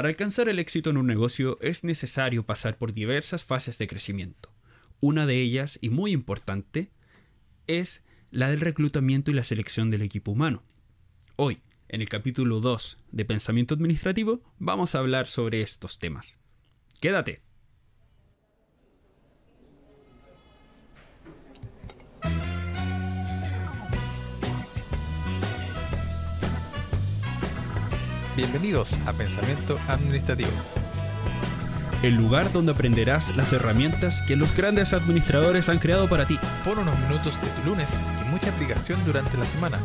Para alcanzar el éxito en un negocio es necesario pasar por diversas fases de crecimiento. Una de ellas, y muy importante, es la del reclutamiento y la selección del equipo humano. Hoy, en el capítulo 2 de Pensamiento Administrativo, vamos a hablar sobre estos temas. Quédate. Bienvenidos a Pensamiento Administrativo. El lugar donde aprenderás las herramientas que los grandes administradores han creado para ti. Por unos minutos de tu lunes y mucha aplicación durante la semana.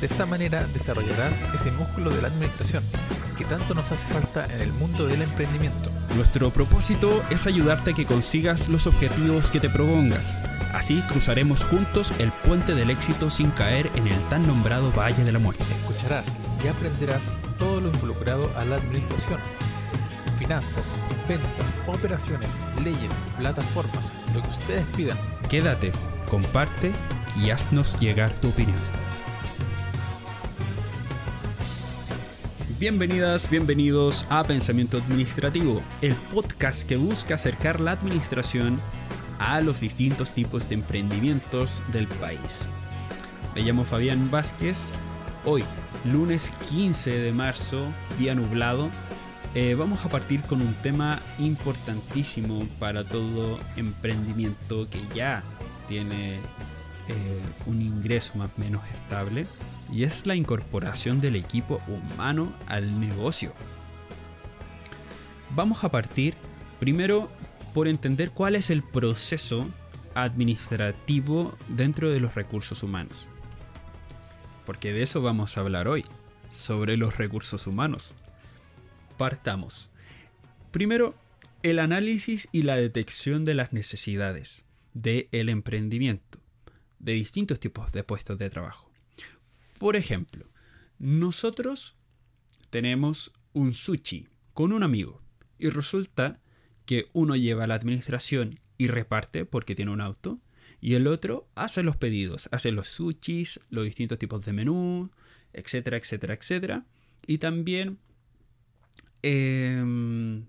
De esta manera desarrollarás ese músculo de la administración que tanto nos hace falta en el mundo del emprendimiento. Nuestro propósito es ayudarte a que consigas los objetivos que te propongas. Así cruzaremos juntos el puente del éxito sin caer en el tan nombrado Valle de la Muerte. Escucharás y aprenderás todo lo involucrado a la administración. Finanzas, ventas, operaciones, leyes, plataformas, lo que ustedes pidan. Quédate, comparte y haznos llegar tu opinión. Bienvenidas, bienvenidos a Pensamiento Administrativo, el podcast que busca acercar la administración a los distintos tipos de emprendimientos del país. Me llamo Fabián Vázquez. Hoy, lunes 15 de marzo, día nublado, eh, vamos a partir con un tema importantísimo para todo emprendimiento que ya tiene eh, un ingreso más o menos estable y es la incorporación del equipo humano al negocio. Vamos a partir primero por entender cuál es el proceso administrativo dentro de los recursos humanos. Porque de eso vamos a hablar hoy, sobre los recursos humanos. Partamos. Primero, el análisis y la detección de las necesidades del emprendimiento, de distintos tipos de puestos de trabajo. Por ejemplo, nosotros tenemos un sushi con un amigo y resulta que uno lleva la administración y reparte porque tiene un auto y el otro hace los pedidos, hace los sushis, los distintos tipos de menú, etcétera, etcétera, etcétera. Y también Em,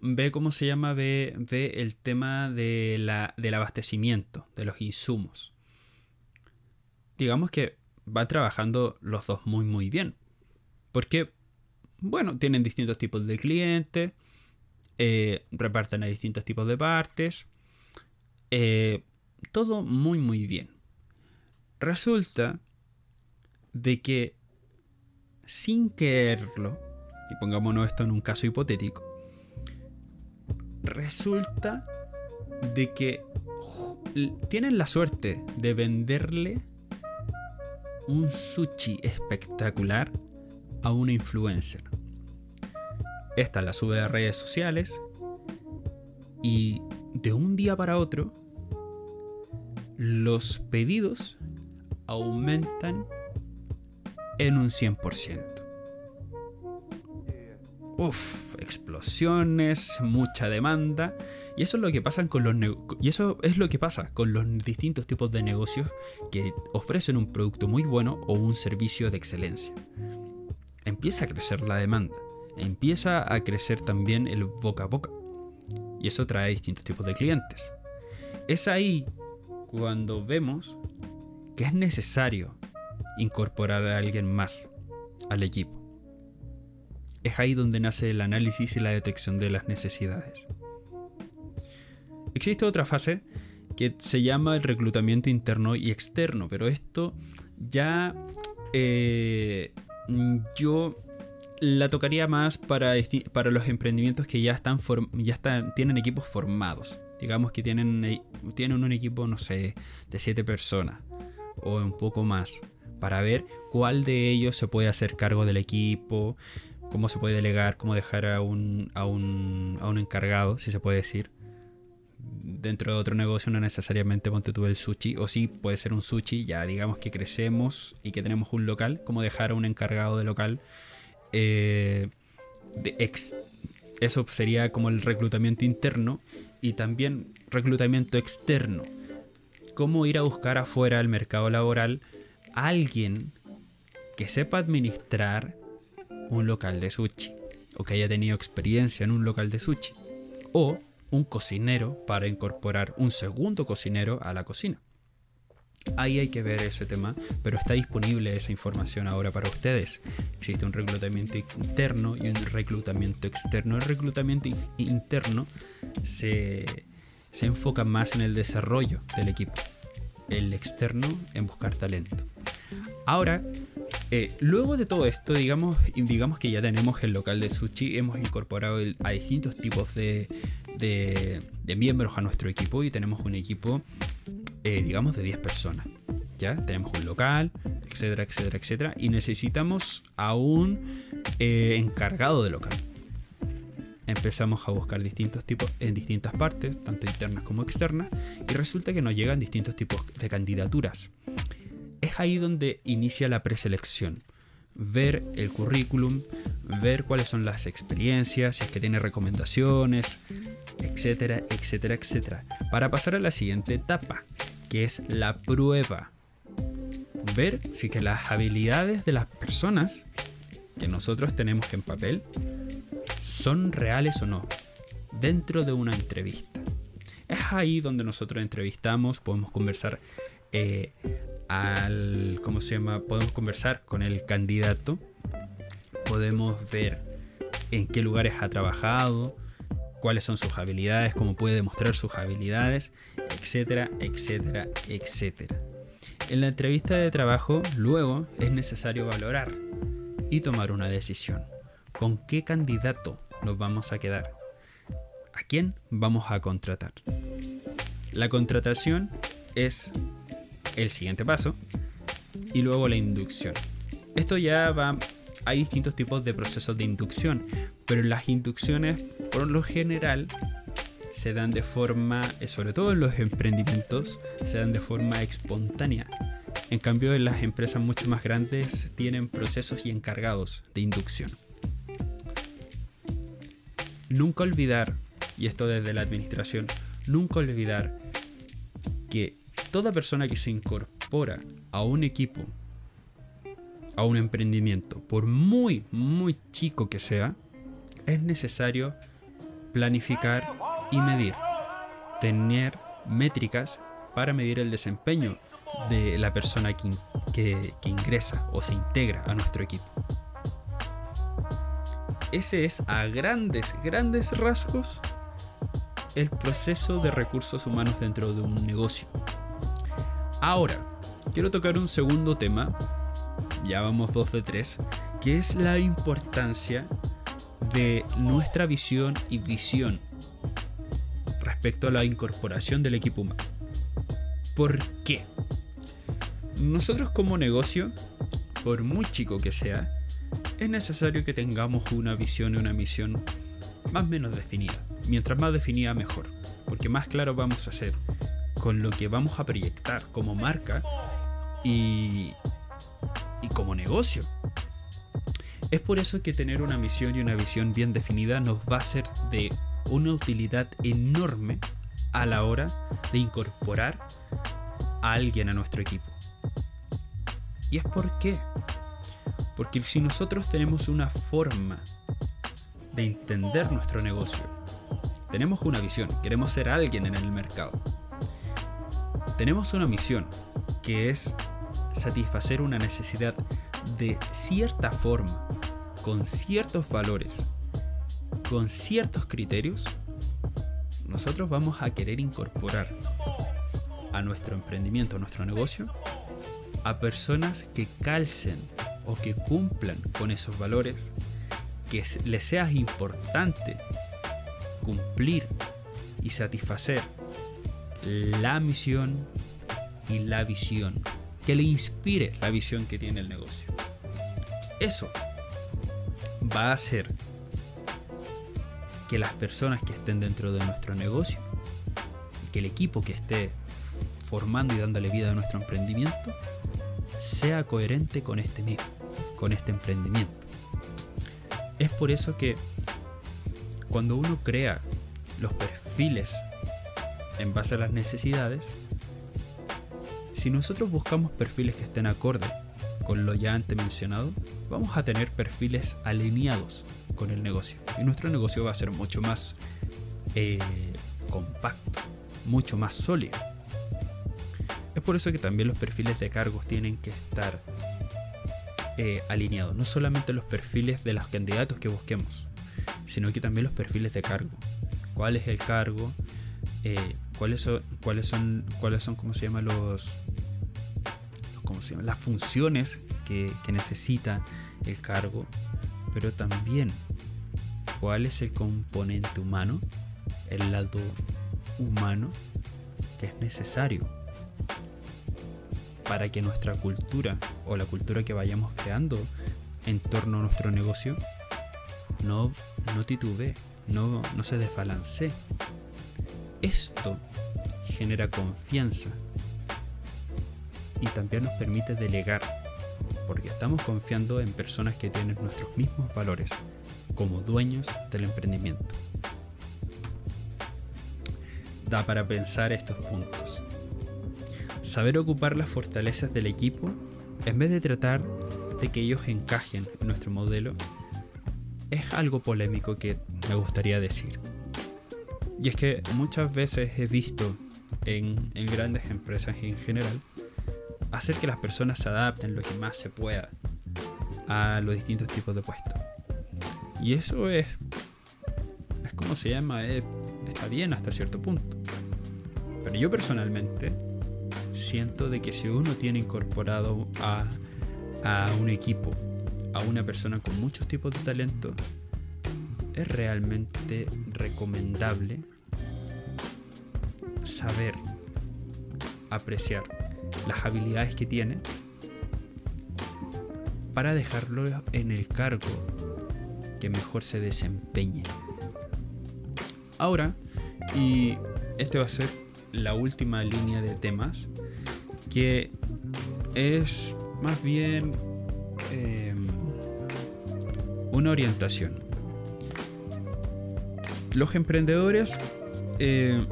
ve cómo se llama, ve, ve el tema de la, del abastecimiento, de los insumos. Digamos que van trabajando los dos muy muy bien. Porque, bueno, tienen distintos tipos de clientes, eh, reparten a distintos tipos de partes. Eh, todo muy muy bien. Resulta de que sin quererlo, y pongámonos esto en un caso hipotético, resulta de que tienen la suerte de venderle un sushi espectacular a una influencer. Esta la sube a redes sociales y de un día para otro los pedidos aumentan en un 100% uff, explosiones, mucha demanda. Y eso es lo que pasa con los y eso es lo que pasa con los distintos tipos de negocios que ofrecen un producto muy bueno o un servicio de excelencia. Empieza a crecer la demanda, empieza a crecer también el boca a boca. Y eso trae distintos tipos de clientes. Es ahí cuando vemos que es necesario incorporar a alguien más al equipo es ahí donde nace el análisis y la detección de las necesidades. Existe otra fase que se llama el reclutamiento interno y externo, pero esto ya eh, yo la tocaría más para, para los emprendimientos que ya están, ya tienen equipos formados. Digamos que tienen, eh, tienen un equipo, no sé, de 7 personas o un poco más, para ver cuál de ellos se puede hacer cargo del equipo, cómo se puede delegar, cómo dejar a un, a un, a un encargado, si se puede decir. Dentro de otro negocio no necesariamente ponte tú el sushi, o sí puede ser un sushi, ya digamos que crecemos y que tenemos un local, cómo dejar a un encargado de local. Eh, de ex, eso sería como el reclutamiento interno y también reclutamiento externo. Cómo ir a buscar afuera del mercado laboral a alguien que sepa administrar un local de sushi o que haya tenido experiencia en un local de sushi. O un cocinero para incorporar un segundo cocinero a la cocina. Ahí hay que ver ese tema, pero está disponible esa información ahora para ustedes. Existe un reclutamiento interno y un reclutamiento externo. El reclutamiento interno se, se enfoca más en el desarrollo del equipo. El externo en buscar talento. Ahora, eh, luego de todo esto, digamos, digamos que ya tenemos el local de sushi, hemos incorporado a distintos tipos de, de, miembros a nuestro equipo y tenemos un equipo, eh, digamos, de 10 personas. ¿Ya? Tenemos un local, etcétera, etcétera, etcétera. Y necesitamos a un eh, encargado de local. Empezamos a buscar distintos tipos en distintas partes, tanto internas como externas, y resulta que nos llegan distintos tipos de candidaturas es ahí donde inicia la preselección. Ver el currículum, ver cuáles son las experiencias, si es que tiene recomendaciones, etcétera, etcétera, etcétera. Para pasar a la siguiente etapa, que es la prueba. Ver si que las habilidades de las personas que nosotros tenemos en papel son reales o no dentro de una entrevista. Es ahí donde nosotros entrevistamos, podemos conversar eh, al, ¿cómo se llama? Podemos conversar con el candidato, podemos ver en qué lugares ha trabajado, cuáles son sus habilidades, cómo puede demostrar sus habilidades, etcétera, etcétera, etcétera. En la entrevista de trabajo, luego es necesario valorar y tomar una decisión. ¿Con qué candidato nos vamos a quedar? ¿A quién vamos a contratar? La contratación es el siguiente paso y luego la inducción. Esto ya va, hay distintos tipos de procesos de inducción, pero las inducciones por lo general se dan de forma, sobre todo en los emprendimientos, se dan de forma espontánea. En cambio, en las empresas mucho más grandes tienen procesos y encargados de inducción. Nunca olvidar, y esto desde la administración, nunca olvidar que toda persona que se incorpora a un equipo, a un emprendimiento, por muy, muy chico que sea, es necesario planificar y medir. Tener métricas para medir el desempeño de la persona que, ingresa o se integra a nuestro equipo. Ese es a grandes, grandes rasgos el proceso de recursos humanos dentro de un negocio. Ahora, quiero tocar un segundo tema, ya vamos dos de tres, que es la importancia de nuestra visión y visión respecto a la incorporación del equipo humano. ¿Por qué? Nosotros como negocio, por muy chico que sea, es necesario que tengamos una visión y una misión más o menos definida. Mientras más definida, mejor. Porque más claro vamos a ser con lo que vamos a proyectar como marca y, y como negocio. Es por eso que tener una misión y una visión bien definida nos va a ser de una utilidad enorme a la hora de incorporar a alguien a nuestro equipo. ¿Y es por qué? Porque si nosotros tenemos una forma de entender nuestro negocio, tenemos una visión, queremos ser alguien en el mercado, tenemos una misión, que es satisfacer una necesidad de cierta forma, con ciertos valores, con ciertos criterios, nosotros vamos a querer incorporar a nuestro emprendimiento, a nuestro negocio, a personas que calcen o que cumplan con esos valores, que les sea importante cumplir y satisfacer la misión y la visión, que le inspire la visión que tiene el negocio. Eso va a hacer que las personas que estén dentro de nuestro negocio, que el equipo que esté formando y dándole vida a nuestro emprendimiento, sea coherente con este mismo, con este emprendimiento. Es por eso que cuando uno crea los perfiles en base a las necesidades, si nosotros buscamos perfiles que estén acorde con lo ya antes mencionado, vamos a tener perfiles alineados con el negocio. Y nuestro negocio va a ser mucho más eh, compacto, mucho más sólido. Es por eso que también los perfiles de cargos tienen que estar eh, alineados. No solamente los perfiles de los candidatos que busquemos, sino que también los perfiles de cargo. ¿Cuál es el cargo? Eh, ¿Cuáles son, cuáles son, cuáles son, cómo se llama los, cómo se llama? las funciones que, necesita el cargo? Pero también cuál es el componente humano, el lado humano que es necesario para que nuestra cultura o la cultura que vayamos creando en torno a nuestro negocio no, no titubee, no, no se desbalancee. Esto genera confianza y también nos permite delegar, porque estamos confiando en personas que tienen nuestros mismos valores como dueños del emprendimiento. Da para pensar estos puntos. Saber ocupar las fortalezas del equipo en vez de tratar de que ellos encajen en nuestro modelo es algo polémico que me gustaría decir. Y es que muchas veces he visto en, grandes empresas en general hacer que las personas se adapten lo que más se pueda a los distintos tipos de puestos. Y eso es, es como se llama, está bien hasta cierto punto. Pero yo personalmente siento de que si uno tiene incorporado a, un equipo, a una persona con muchos tipos de talento, es realmente recomendable saber apreciar las habilidades que tiene para dejarlo en el cargo que mejor se desempeñe. Ahora, y este va a ser la última línea de temas, que es más bien em, una orientación. Los emprendedores eh,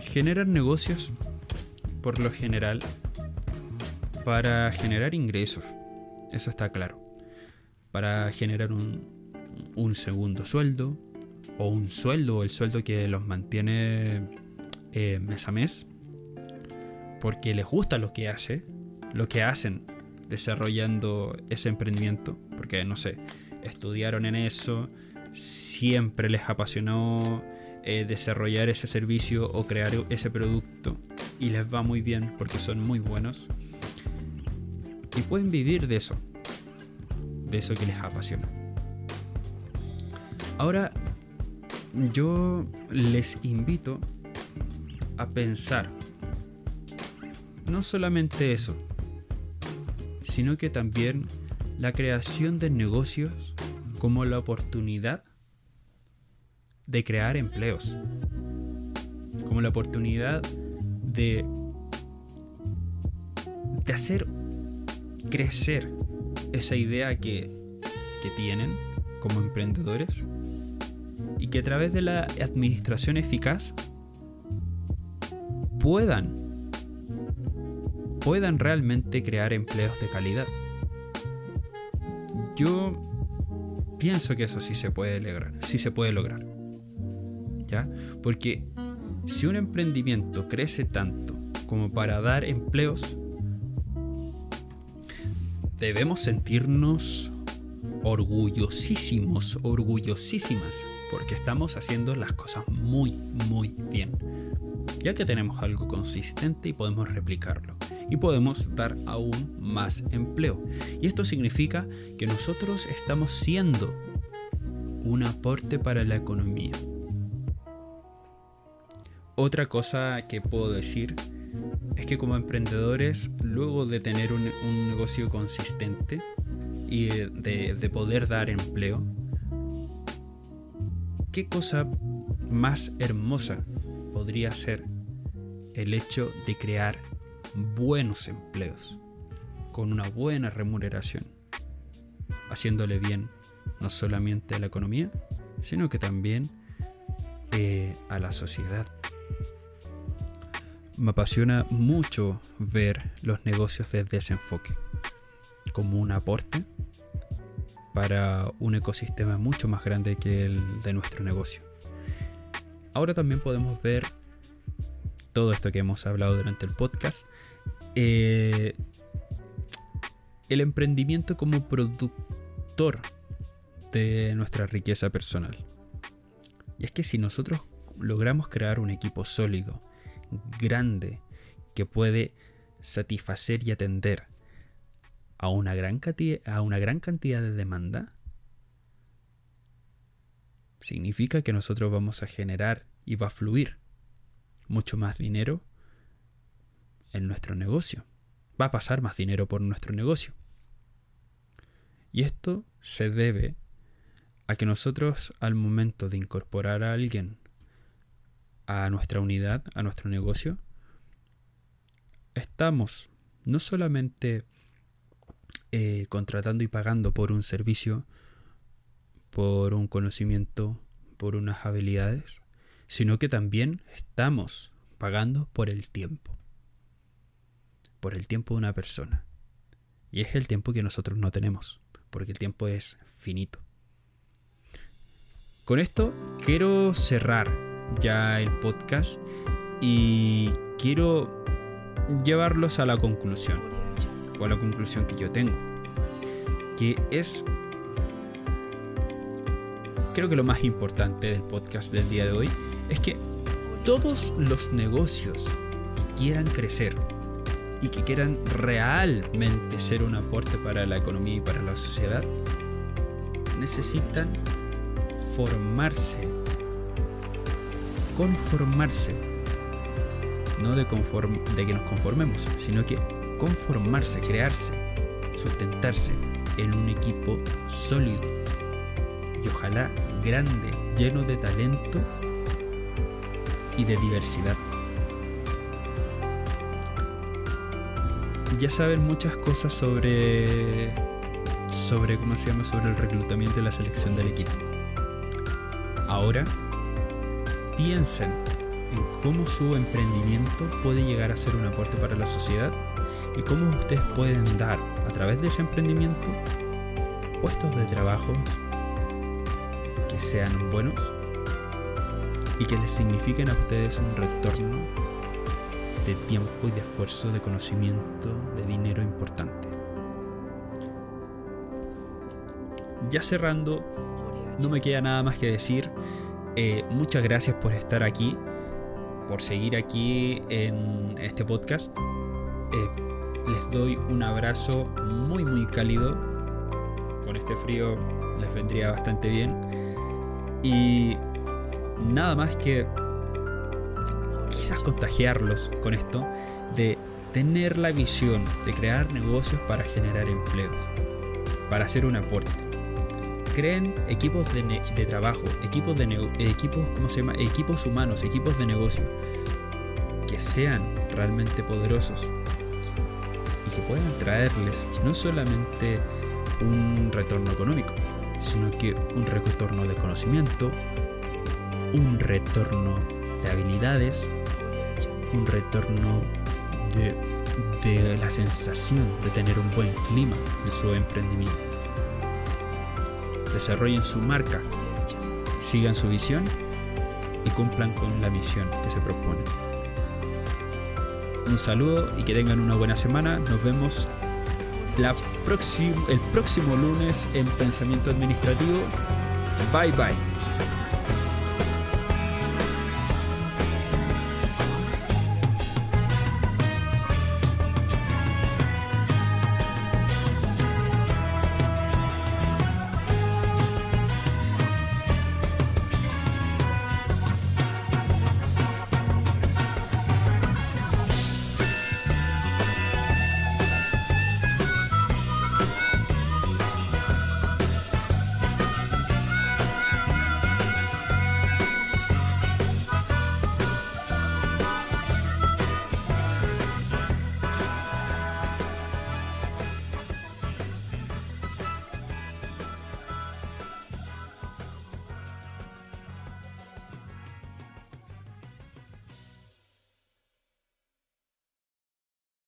generan negocios por lo general para generar ingresos, eso está claro, para generar un, un segundo sueldo o un sueldo o el sueldo que los mantiene eh, mes a mes porque les gusta lo que hace, lo que hacen desarrollando ese emprendimiento, porque no sé, estudiaron en eso, siempre les apasionó eh, desarrollar ese servicio o crear ese producto y les va muy bien porque son muy buenos y pueden vivir de eso, de eso que les apasiona. Ahora, yo les invito a pensar no solamente eso, sino que también la creación de negocios como la oportunidad de crear empleos, como la oportunidad de, de hacer crecer esa idea que, que tienen como emprendedores y que a través de la administración eficaz puedan puedan realmente crear empleos de calidad. Yo pienso que eso sí se puede lograr, sí se puede lograr. ¿Ya? Porque si un emprendimiento crece tanto como para dar empleos, debemos sentirnos orgullosísimos, orgullosísimas, porque estamos haciendo las cosas muy, muy bien. Ya que tenemos algo consistente y podemos replicarlo y podemos dar aún más empleo. Y esto significa que nosotros estamos siendo un aporte para la economía. Otra cosa que puedo decir es que como emprendedores, luego de tener un, negocio consistente y de, de poder dar empleo, ¿qué cosa más hermosa podría ser el hecho de crear buenos empleos, con una buena remuneración, haciéndole bien no solamente a la economía, sino que también eh, a la sociedad. Me apasiona mucho ver los negocios desde ese enfoque, como un aporte para un ecosistema mucho más grande que el de nuestro negocio. Ahora también podemos ver todo esto que hemos hablado durante el podcast. Eh, el emprendimiento como productor de nuestra riqueza personal. Y es que si nosotros logramos crear un equipo sólido, grande, que puede satisfacer y atender a una gran a una gran cantidad de demanda, significa que nosotros vamos a generar y va a fluir mucho más dinero en nuestro negocio. Va a pasar más dinero por nuestro negocio. Y esto se debe a que nosotros al momento de incorporar a alguien a nuestra unidad, a nuestro negocio, estamos no solamente eh, contratando y pagando por un servicio, por un conocimiento, por unas habilidades, sino que también estamos pagando por el tiempo, por el tiempo de una persona. Y es el tiempo que nosotros no tenemos, porque el tiempo es finito. Con esto quiero cerrar ya el podcast y quiero llevarlos a la conclusión o a la conclusión que yo tengo, que es creo que lo más importante del podcast del día de hoy es que todos los negocios que quieran crecer y que quieran realmente ser un aporte para la economía y para la sociedad, necesitan formarse, conformarse, no de, de que nos conformemos, sino que conformarse, crearse, sustentarse en un equipo sólido y ojalá grande, lleno de talento y de diversidad. Ya saben muchas cosas sobre sobre cómo se llama sobre el reclutamiento y la selección del equipo. Ahora piensen en cómo su emprendimiento puede llegar a ser un aporte para la sociedad y cómo ustedes pueden dar a través de ese emprendimiento puestos de trabajo que sean buenos y que les signifiquen a ustedes un retorno de tiempo y de esfuerzo, de conocimiento, de dinero importante. Ya cerrando, no me queda nada más que decir. Eh, muchas gracias por estar aquí, por seguir aquí en este podcast. Eh, les doy un abrazo muy muy cálido. Con este frío les vendría bastante bien. Y nada más que quizás contagiarlos con esto de tener la visión de crear negocios para generar empleos, para hacer un aporte. Creen equipos de, trabajo, equipos de equipos, ¿cómo se llama? Equipos humanos, equipos de negocio que sean realmente poderosos y que puedan traerles no solamente un retorno económico, sino que un retorno de conocimiento, un retorno de habilidades, un retorno de, la sensación de tener un buen clima en su emprendimiento. Desarrollen su marca, sigan su visión y cumplan con la misión que se proponen. Un saludo y que tengan una buena semana. Nos vemos la el próximo lunes en Pensamiento Administrativo. Bye bye.